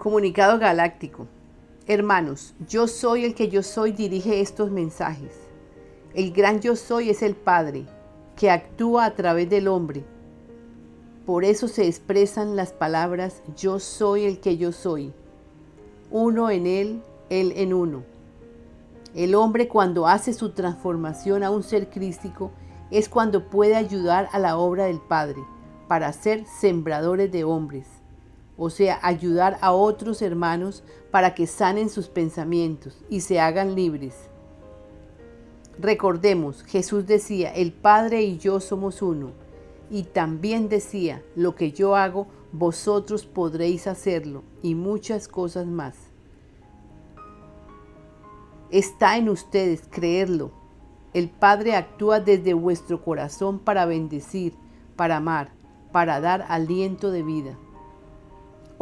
Comunicado Galáctico. Hermanos, yo soy el que yo soy dirige estos mensajes. El gran yo soy es el Padre, que actúa a través del hombre. Por eso se expresan las palabras yo soy el que yo soy. Uno en él, él en uno. El hombre cuando hace su transformación a un ser crístico es cuando puede ayudar a la obra del Padre para ser sembradores de hombres o sea, ayudar a otros hermanos para que sanen sus pensamientos y se hagan libres. Recordemos, Jesús decía, el Padre y yo somos uno, y también decía, lo que yo hago, vosotros podréis hacerlo, y muchas cosas más. Está en ustedes creerlo. El Padre actúa desde vuestro corazón para bendecir, para amar, para dar aliento de vida.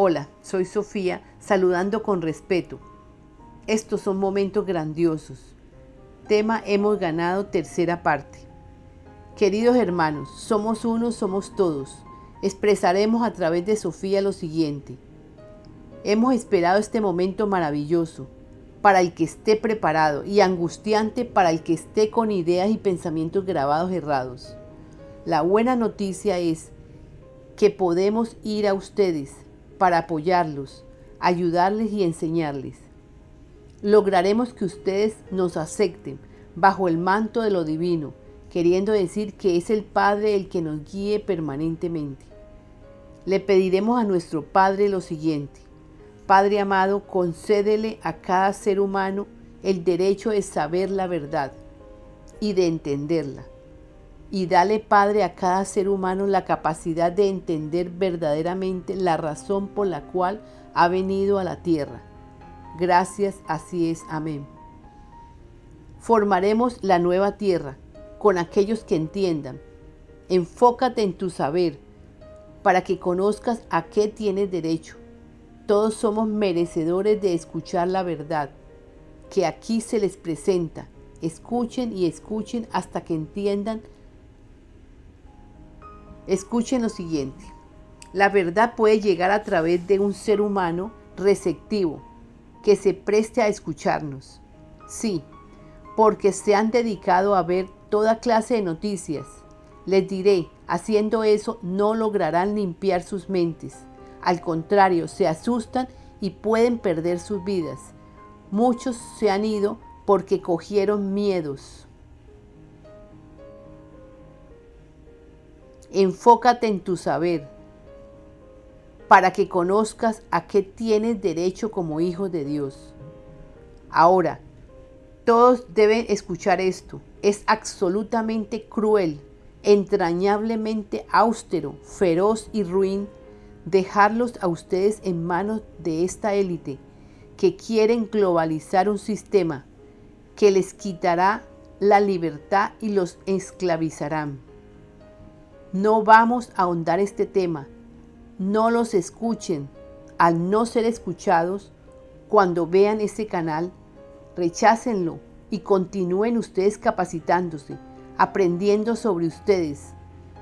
Hola, soy Sofía, saludando con respeto. Estos son momentos grandiosos. Tema Hemos ganado tercera parte. Queridos hermanos, somos uno, somos todos. Expresaremos a través de Sofía lo siguiente. Hemos esperado este momento maravilloso para el que esté preparado y angustiante para el que esté con ideas y pensamientos grabados errados. La buena noticia es que podemos ir a ustedes para apoyarlos, ayudarles y enseñarles. Lograremos que ustedes nos acepten bajo el manto de lo divino, queriendo decir que es el Padre el que nos guíe permanentemente. Le pediremos a nuestro Padre lo siguiente. Padre amado, concédele a cada ser humano el derecho de saber la verdad y de entenderla y dale, Padre, a cada ser humano la capacidad de entender verdaderamente la razón por la cual ha venido a la tierra. Gracias, así es. Amén. Formaremos la nueva tierra con aquellos que entiendan. Enfócate en tu saber para que conozcas a qué tienes derecho. Todos somos merecedores de escuchar la verdad que aquí se les presenta. Escuchen y escuchen hasta que entiendan Escuchen lo siguiente. La verdad puede llegar a través de un ser humano receptivo, que se preste a escucharnos. Sí, porque se han dedicado a ver toda clase de noticias. Les diré, haciendo eso no lograrán limpiar sus mentes. Al contrario, se asustan y pueden perder sus vidas. Muchos se han ido porque cogieron miedos. Enfócate en tu saber para que conozcas a qué tienes derecho como hijo de Dios. Ahora, todos deben escuchar esto. Es absolutamente cruel, entrañablemente austero, feroz y ruin dejarlos a ustedes en manos de esta élite que quieren globalizar un sistema que les quitará la libertad y los esclavizarán. No vamos a ahondar este tema. No los escuchen. Al no ser escuchados, cuando vean este canal, rechácenlo y continúen ustedes capacitándose, aprendiendo sobre ustedes.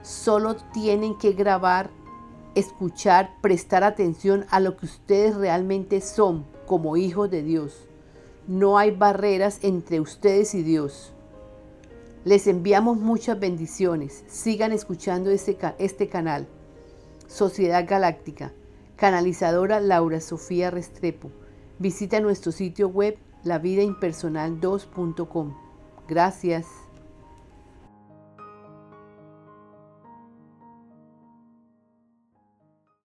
Solo tienen que grabar, escuchar, prestar atención a lo que ustedes realmente son como hijos de Dios. No hay barreras entre ustedes y Dios. Les enviamos muchas bendiciones. Sigan escuchando este, este canal. Sociedad Galáctica. Canalizadora Laura Sofía Restrepo. Visita nuestro sitio web lavidaimpersonal2.com. Gracias.